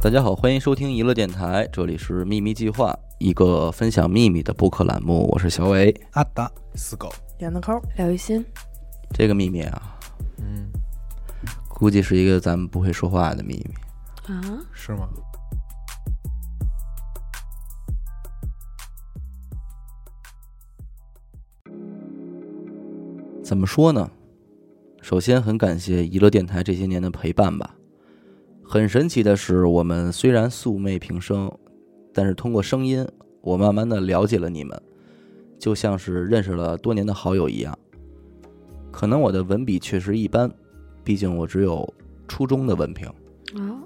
大家好，欢迎收听娱乐电台，这里是秘密计划，一个分享秘密的播客栏目。我是小伟。阿达死狗，闫德抠，廖玉欣，这个秘密啊，嗯，估计是一个咱们不会说话的秘密。啊，是吗？怎么说呢？首先，很感谢娱乐电台这些年的陪伴吧。很神奇的是，我们虽然素昧平生，但是通过声音，我慢慢的了解了你们，就像是认识了多年的好友一样。可能我的文笔确实一般，毕竟我只有初中的文凭。啊，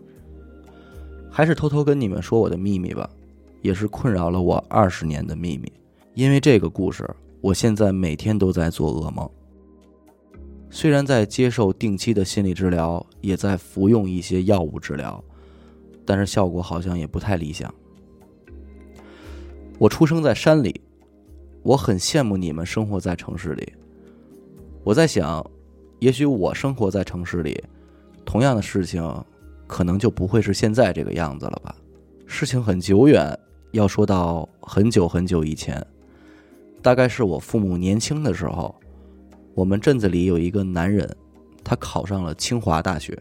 还是偷偷跟你们说我的秘密吧，也是困扰了我二十年的秘密。因为这个故事，我现在每天都在做噩梦。虽然在接受定期的心理治疗，也在服用一些药物治疗，但是效果好像也不太理想。我出生在山里，我很羡慕你们生活在城市里。我在想，也许我生活在城市里，同样的事情，可能就不会是现在这个样子了吧。事情很久远，要说到很久很久以前，大概是我父母年轻的时候。我们镇子里有一个男人，他考上了清华大学，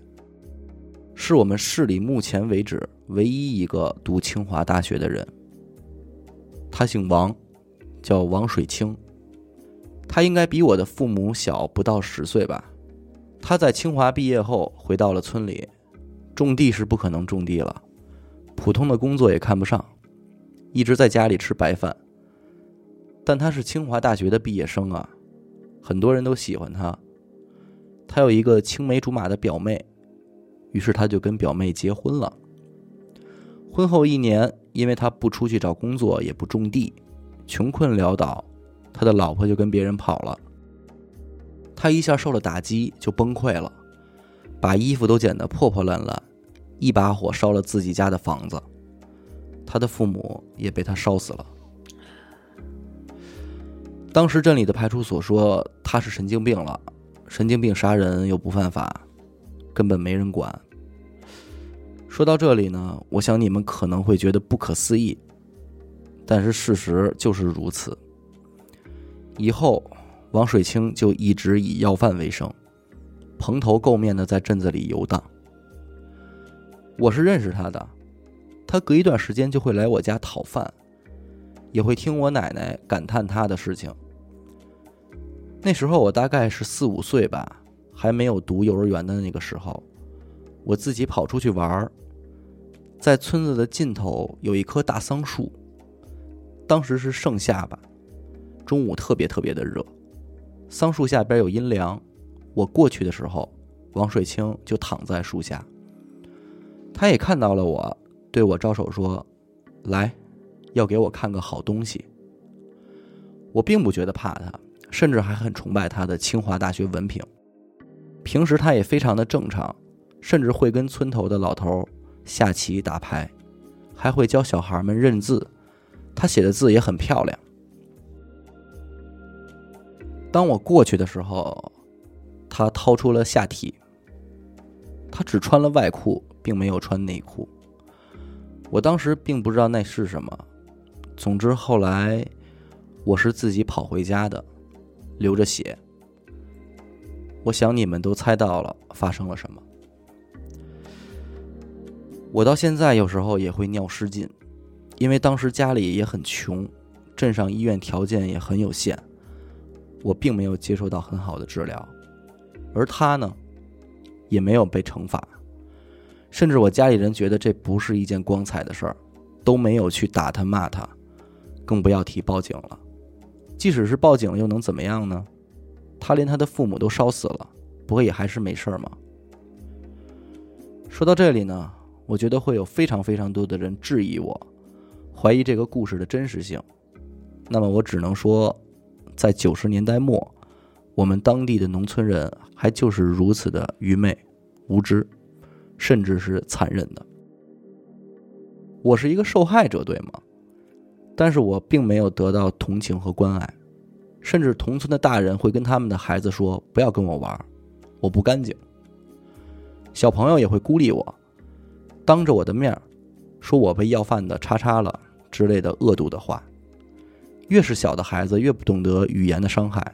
是我们市里目前为止唯一一个读清华大学的人。他姓王，叫王水清。他应该比我的父母小不到十岁吧。他在清华毕业后回到了村里，种地是不可能种地了，普通的工作也看不上，一直在家里吃白饭。但他是清华大学的毕业生啊。很多人都喜欢他，他有一个青梅竹马的表妹，于是他就跟表妹结婚了。婚后一年，因为他不出去找工作，也不种地，穷困潦倒，他的老婆就跟别人跑了。他一下受了打击，就崩溃了，把衣服都剪得破破烂烂，一把火烧了自己家的房子，他的父母也被他烧死了。当时镇里的派出所说他是神经病了，神经病杀人又不犯法，根本没人管。说到这里呢，我想你们可能会觉得不可思议，但是事实就是如此。以后，王水清就一直以要饭为生，蓬头垢面的在镇子里游荡。我是认识他的，他隔一段时间就会来我家讨饭。也会听我奶奶感叹他的事情。那时候我大概是四五岁吧，还没有读幼儿园的那个时候，我自己跑出去玩儿。在村子的尽头有一棵大桑树，当时是盛夏吧，中午特别特别的热，桑树下边有阴凉。我过去的时候，王水清就躺在树下，他也看到了我，对我招手说：“来。”要给我看个好东西，我并不觉得怕他，甚至还很崇拜他的清华大学文凭。平时他也非常的正常，甚至会跟村头的老头下棋打牌，还会教小孩们认字。他写的字也很漂亮。当我过去的时候，他掏出了下体。他只穿了外裤，并没有穿内裤。我当时并不知道那是什么。总之，后来我是自己跑回家的，流着血。我想你们都猜到了发生了什么。我到现在有时候也会尿失禁，因为当时家里也很穷，镇上医院条件也很有限，我并没有接受到很好的治疗，而他呢，也没有被惩罚，甚至我家里人觉得这不是一件光彩的事儿，都没有去打他骂他。更不要提报警了，即使是报警，又能怎么样呢？他连他的父母都烧死了，不过也还是没事儿吗？说到这里呢，我觉得会有非常非常多的人质疑我，怀疑这个故事的真实性。那么我只能说，在九十年代末，我们当地的农村人还就是如此的愚昧、无知，甚至是残忍的。我是一个受害者，对吗？但是我并没有得到同情和关爱，甚至同村的大人会跟他们的孩子说：“不要跟我玩，我不干净。”小朋友也会孤立我，当着我的面说我被要饭的叉叉了之类的恶毒的话。越是小的孩子，越不懂得语言的伤害，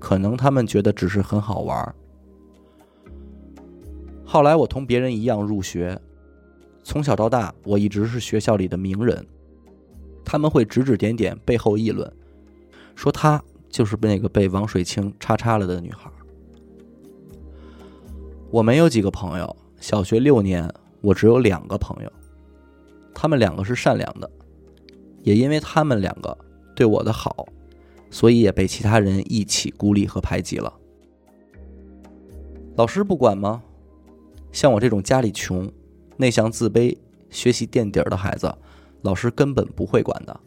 可能他们觉得只是很好玩。后来我同别人一样入学，从小到大我一直是学校里的名人，他们会指指点点，背后议论，说她就是那个被王水清叉叉了的女孩。我没有几个朋友，小学六年我只有两个朋友，他们两个是善良的，也因为他们两个。对我的好，所以也被其他人一起孤立和排挤了。老师不管吗？像我这种家里穷、内向、自卑、学习垫底儿的孩子，老师根本不会管的。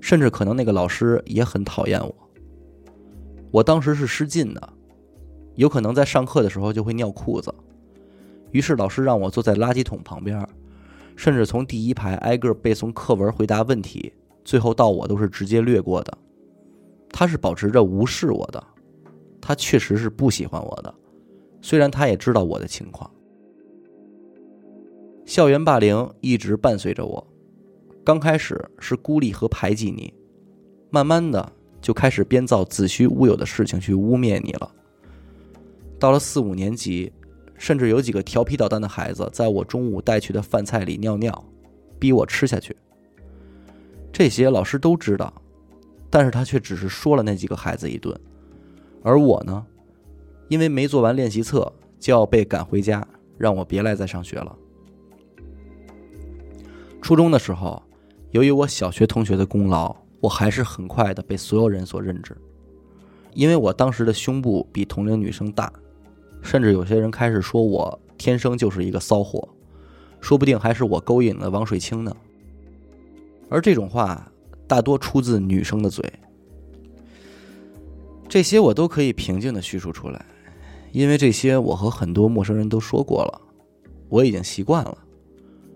甚至可能那个老师也很讨厌我。我当时是失禁的，有可能在上课的时候就会尿裤子。于是老师让我坐在垃圾桶旁边，甚至从第一排挨个背诵课文、回答问题。最后到我都是直接略过的，他是保持着无视我的，他确实是不喜欢我的，虽然他也知道我的情况。校园霸凌一直伴随着我，刚开始是孤立和排挤你，慢慢的就开始编造子虚乌有的事情去污蔑你了。到了四五年级，甚至有几个调皮捣蛋的孩子在我中午带去的饭菜里尿尿，逼我吃下去。这些老师都知道，但是他却只是说了那几个孩子一顿，而我呢，因为没做完练习册就要被赶回家，让我别来再上学了。初中的时候，由于我小学同学的功劳，我还是很快的被所有人所认知，因为我当时的胸部比同龄女生大，甚至有些人开始说我天生就是一个骚货，说不定还是我勾引了王水清呢。而这种话大多出自女生的嘴，这些我都可以平静的叙述出来，因为这些我和很多陌生人都说过了，我已经习惯了，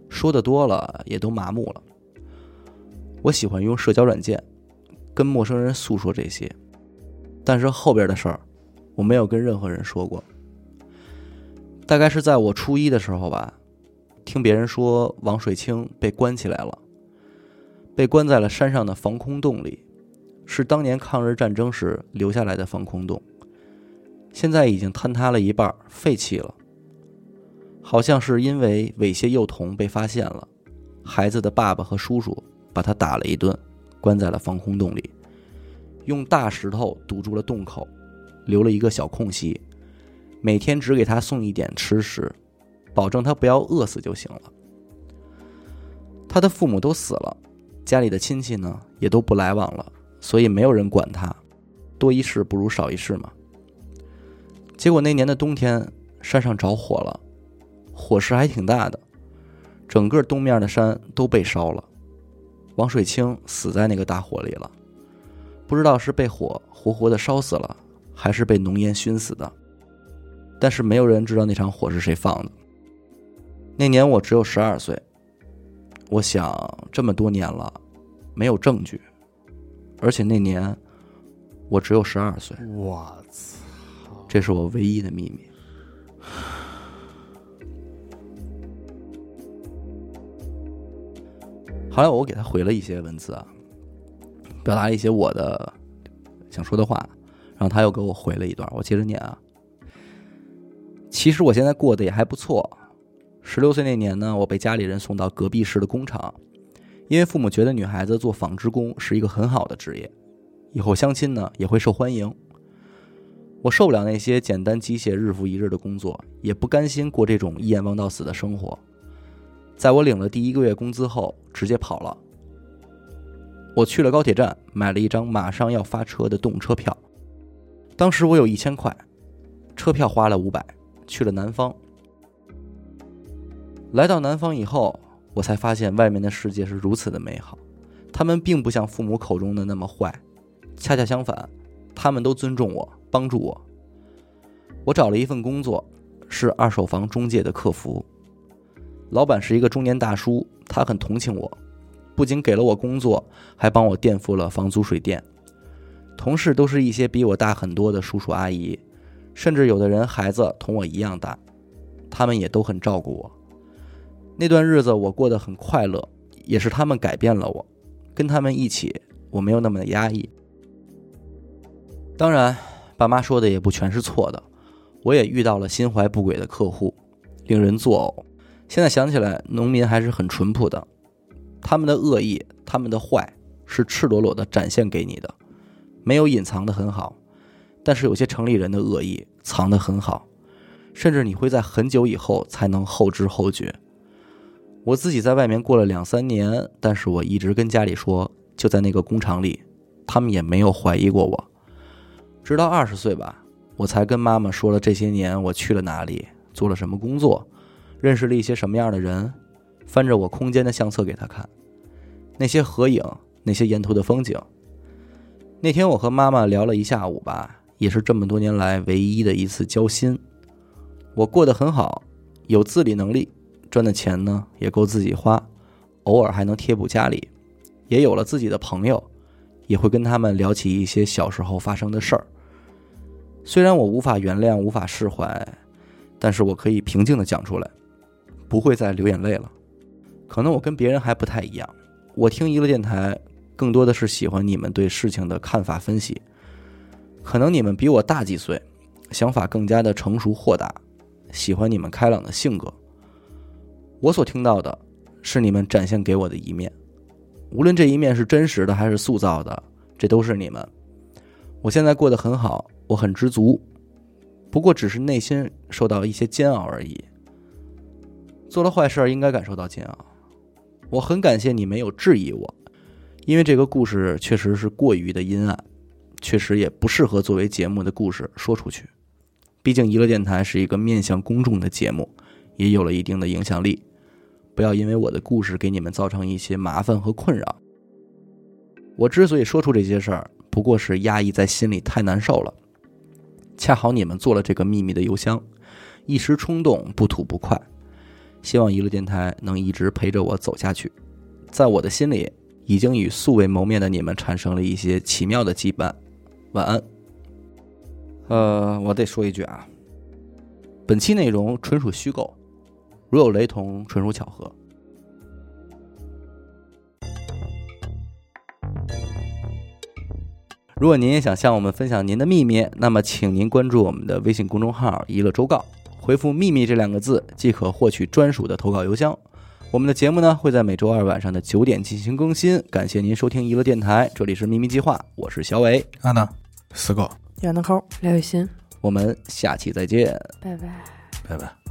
说的多了也都麻木了。我喜欢用社交软件跟陌生人诉说这些，但是后边的事儿我没有跟任何人说过。大概是在我初一的时候吧，听别人说王水清被关起来了。被关在了山上的防空洞里，是当年抗日战争时留下来的防空洞，现在已经坍塌了一半，废弃了。好像是因为猥亵幼童被发现了，孩子的爸爸和叔叔把他打了一顿，关在了防空洞里，用大石头堵住了洞口，留了一个小空隙，每天只给他送一点吃食，保证他不要饿死就行了。他的父母都死了。家里的亲戚呢，也都不来往了，所以没有人管他，多一事不如少一事嘛。结果那年的冬天，山上着火了，火势还挺大的，整个东面的山都被烧了。王水清死在那个大火里了，不知道是被火活活的烧死了，还是被浓烟熏死的。但是没有人知道那场火是谁放的。那年我只有十二岁。我想这么多年了，没有证据，而且那年我只有十二岁。我操！这是我唯一的秘密。后来我给他回了一些文字啊，表达一些我的想说的话，然后他又给我回了一段，我接着念啊。其实我现在过得也还不错。十六岁那年呢，我被家里人送到隔壁市的工厂，因为父母觉得女孩子做纺织工是一个很好的职业，以后相亲呢也会受欢迎。我受不了那些简单机械、日复一日的工作，也不甘心过这种一眼望到死的生活。在我领了第一个月工资后，直接跑了。我去了高铁站，买了一张马上要发车的动车票。当时我有一千块，车票花了五百，去了南方。来到南方以后，我才发现外面的世界是如此的美好。他们并不像父母口中的那么坏，恰恰相反，他们都尊重我，帮助我。我找了一份工作，是二手房中介的客服。老板是一个中年大叔，他很同情我，不仅给了我工作，还帮我垫付了房租水电。同事都是一些比我大很多的叔叔阿姨，甚至有的人孩子同我一样大，他们也都很照顾我。那段日子我过得很快乐，也是他们改变了我，跟他们一起，我没有那么的压抑。当然，爸妈说的也不全是错的，我也遇到了心怀不轨的客户，令人作呕。现在想起来，农民还是很淳朴的，他们的恶意，他们的坏，是赤裸裸的展现给你的，没有隐藏的很好。但是有些城里人的恶意藏得很好，甚至你会在很久以后才能后知后觉。我自己在外面过了两三年，但是我一直跟家里说，就在那个工厂里，他们也没有怀疑过我。直到二十岁吧，我才跟妈妈说了这些年我去了哪里，做了什么工作，认识了一些什么样的人，翻着我空间的相册给他看，那些合影，那些沿途的风景。那天我和妈妈聊了一下午吧。也是这么多年来唯一的一次交心。我过得很好，有自理能力，赚的钱呢也够自己花，偶尔还能贴补家里，也有了自己的朋友，也会跟他们聊起一些小时候发生的事儿。虽然我无法原谅，无法释怀，但是我可以平静的讲出来，不会再流眼泪了。可能我跟别人还不太一样，我听娱乐电台更多的是喜欢你们对事情的看法分析。可能你们比我大几岁，想法更加的成熟豁达，喜欢你们开朗的性格。我所听到的是你们展现给我的一面，无论这一面是真实的还是塑造的，这都是你们。我现在过得很好，我很知足，不过只是内心受到一些煎熬而已。做了坏事应该感受到煎熬，我很感谢你没有质疑我，因为这个故事确实是过于的阴暗。确实也不适合作为节目的故事说出去，毕竟娱乐电台是一个面向公众的节目，也有了一定的影响力。不要因为我的故事给你们造成一些麻烦和困扰。我之所以说出这些事儿，不过是压抑在心里太难受了。恰好你们做了这个秘密的邮箱，一时冲动不吐不快。希望娱乐电台能一直陪着我走下去，在我的心里，已经与素未谋面的你们产生了一些奇妙的羁绊。晚安。呃，我得说一句啊，本期内容纯属虚构，如有雷同，纯属巧合。如果您也想向我们分享您的秘密，那么请您关注我们的微信公众号“娱乐周告”，回复“秘密”这两个字，即可获取专属的投稿邮箱。我们的节目呢会在每周二晚上的九点进行更新。感谢您收听娱乐电台，这里是秘密计划，我是小伟，安娜。四个，闫德抠，刘雨欣，我们下期再见，拜拜，拜拜。